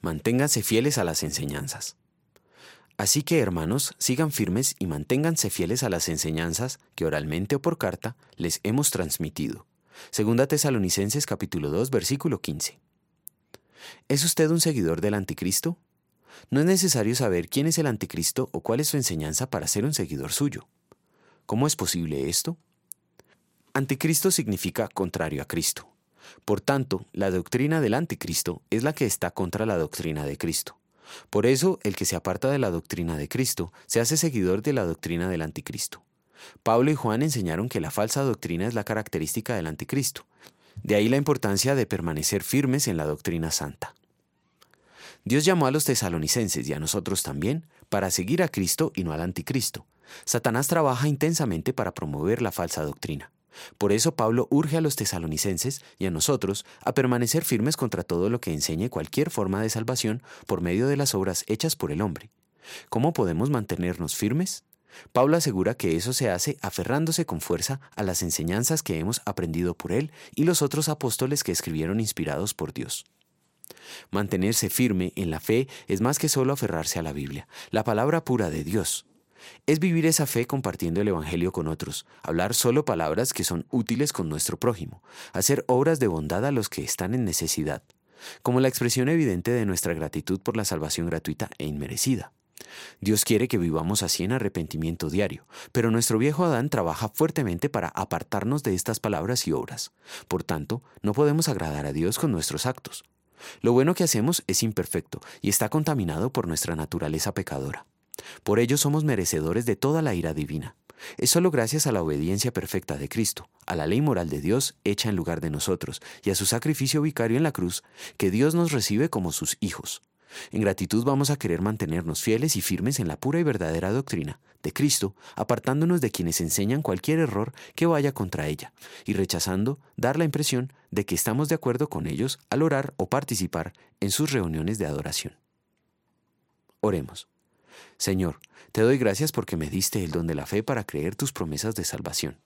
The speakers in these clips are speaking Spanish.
Manténganse fieles a las enseñanzas. Así que, hermanos, sigan firmes y manténganse fieles a las enseñanzas que oralmente o por carta les hemos transmitido. Segunda Tesalonicenses capítulo 2, versículo 15. ¿Es usted un seguidor del anticristo? No es necesario saber quién es el anticristo o cuál es su enseñanza para ser un seguidor suyo. ¿Cómo es posible esto? Anticristo significa contrario a Cristo. Por tanto, la doctrina del anticristo es la que está contra la doctrina de Cristo. Por eso, el que se aparta de la doctrina de Cristo se hace seguidor de la doctrina del anticristo. Pablo y Juan enseñaron que la falsa doctrina es la característica del anticristo. De ahí la importancia de permanecer firmes en la doctrina santa. Dios llamó a los tesalonicenses y a nosotros también para seguir a Cristo y no al anticristo. Satanás trabaja intensamente para promover la falsa doctrina. Por eso Pablo urge a los tesalonicenses y a nosotros a permanecer firmes contra todo lo que enseñe cualquier forma de salvación por medio de las obras hechas por el hombre. ¿Cómo podemos mantenernos firmes? Pablo asegura que eso se hace aferrándose con fuerza a las enseñanzas que hemos aprendido por él y los otros apóstoles que escribieron inspirados por Dios. Mantenerse firme en la fe es más que solo aferrarse a la Biblia, la palabra pura de Dios. Es vivir esa fe compartiendo el Evangelio con otros, hablar solo palabras que son útiles con nuestro prójimo, hacer obras de bondad a los que están en necesidad, como la expresión evidente de nuestra gratitud por la salvación gratuita e inmerecida. Dios quiere que vivamos así en arrepentimiento diario, pero nuestro viejo Adán trabaja fuertemente para apartarnos de estas palabras y obras. Por tanto, no podemos agradar a Dios con nuestros actos. Lo bueno que hacemos es imperfecto y está contaminado por nuestra naturaleza pecadora. Por ello somos merecedores de toda la ira divina. Es solo gracias a la obediencia perfecta de Cristo, a la ley moral de Dios hecha en lugar de nosotros y a su sacrificio vicario en la cruz, que Dios nos recibe como sus hijos. En gratitud vamos a querer mantenernos fieles y firmes en la pura y verdadera doctrina de Cristo, apartándonos de quienes enseñan cualquier error que vaya contra ella, y rechazando dar la impresión de que estamos de acuerdo con ellos al orar o participar en sus reuniones de adoración. Oremos. Señor, te doy gracias porque me diste el don de la fe para creer tus promesas de salvación.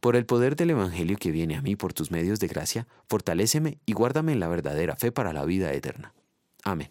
Por el poder del Evangelio que viene a mí por tus medios de gracia, fortaléceme y guárdame en la verdadera fe para la vida eterna. Amén.